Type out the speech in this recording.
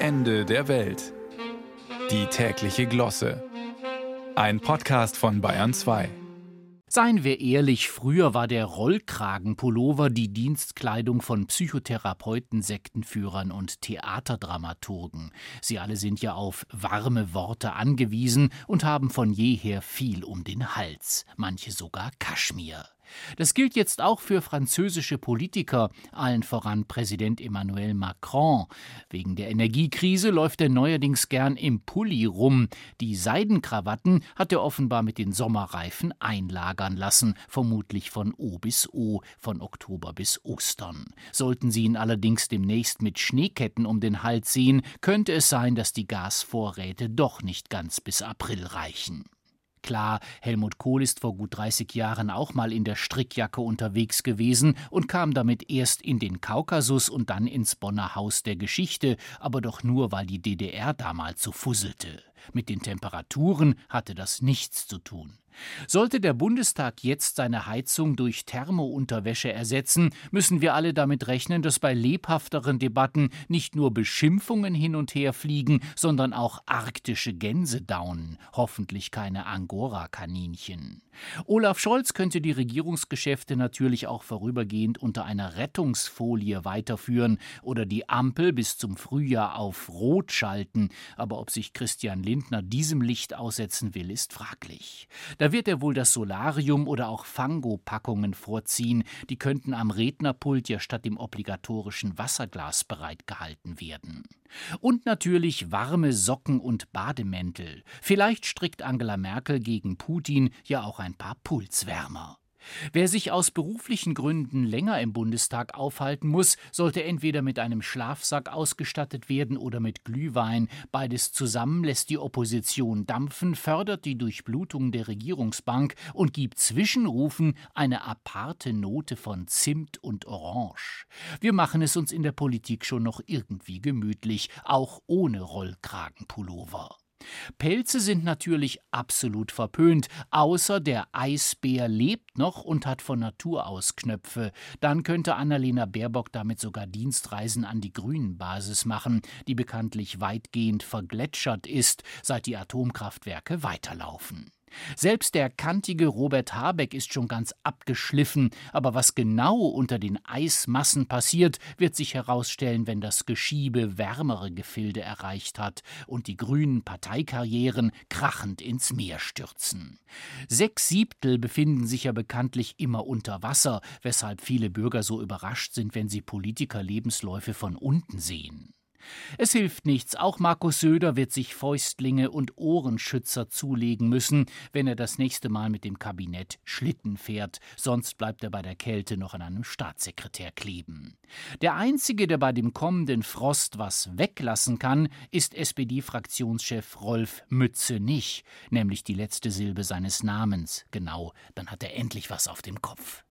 Ende der Welt. Die tägliche Glosse. Ein Podcast von Bayern 2. Seien wir ehrlich, früher war der Rollkragenpullover die Dienstkleidung von Psychotherapeuten, Sektenführern und Theaterdramaturgen. Sie alle sind ja auf warme Worte angewiesen und haben von jeher viel um den Hals, manche sogar Kaschmir. Das gilt jetzt auch für französische Politiker, allen voran Präsident Emmanuel Macron. Wegen der Energiekrise läuft er neuerdings gern im Pulli rum. Die Seidenkrawatten hat er offenbar mit den Sommerreifen einlagern lassen, vermutlich von O bis O, von Oktober bis Ostern. Sollten sie ihn allerdings demnächst mit Schneeketten um den Hals sehen, könnte es sein, dass die Gasvorräte doch nicht ganz bis April reichen. Klar, Helmut Kohl ist vor gut 30 Jahren auch mal in der Strickjacke unterwegs gewesen und kam damit erst in den Kaukasus und dann ins Bonner Haus der Geschichte, aber doch nur, weil die DDR damals so fusselte. Mit den Temperaturen hatte das nichts zu tun. Sollte der Bundestag jetzt seine Heizung durch Thermounterwäsche ersetzen, müssen wir alle damit rechnen, dass bei lebhafteren Debatten nicht nur Beschimpfungen hin und her fliegen, sondern auch arktische Gänse daunen, hoffentlich keine Angora-Kaninchen. Olaf Scholz könnte die Regierungsgeschäfte natürlich auch vorübergehend unter einer Rettungsfolie weiterführen oder die Ampel bis zum Frühjahr auf Rot schalten, aber ob sich Christian Lindner diesem Licht aussetzen will, ist fraglich. Da wird er wohl das Solarium oder auch Fango-Packungen vorziehen, die könnten am Rednerpult ja statt dem obligatorischen Wasserglas bereitgehalten werden. Und natürlich warme Socken und Bademäntel. Vielleicht strickt Angela Merkel gegen Putin ja auch ein paar Pulswärmer. Wer sich aus beruflichen Gründen länger im Bundestag aufhalten muss, sollte entweder mit einem Schlafsack ausgestattet werden oder mit Glühwein. Beides zusammen lässt die Opposition dampfen, fördert die Durchblutung der Regierungsbank und gibt Zwischenrufen eine aparte Note von Zimt und Orange. Wir machen es uns in der Politik schon noch irgendwie gemütlich, auch ohne Rollkragenpullover. Pelze sind natürlich absolut verpönt, außer der Eisbär lebt noch und hat von Natur aus Knöpfe. Dann könnte Annalena Baerbock damit sogar Dienstreisen an die Grünen-Basis machen, die bekanntlich weitgehend vergletschert ist, seit die Atomkraftwerke weiterlaufen. Selbst der kantige Robert Habeck ist schon ganz abgeschliffen, aber was genau unter den Eismassen passiert, wird sich herausstellen, wenn das Geschiebe wärmere Gefilde erreicht hat und die grünen Parteikarrieren krachend ins Meer stürzen. Sechs Siebtel befinden sich ja bekanntlich immer unter Wasser, weshalb viele Bürger so überrascht sind, wenn sie Politikerlebensläufe von unten sehen. Es hilft nichts, auch Markus Söder wird sich Fäustlinge und Ohrenschützer zulegen müssen, wenn er das nächste Mal mit dem Kabinett Schlitten fährt, sonst bleibt er bei der Kälte noch an einem Staatssekretär kleben. Der einzige, der bei dem kommenden Frost was weglassen kann, ist SPD-Fraktionschef Rolf Mütze nicht, nämlich die letzte Silbe seines Namens. Genau, dann hat er endlich was auf dem Kopf.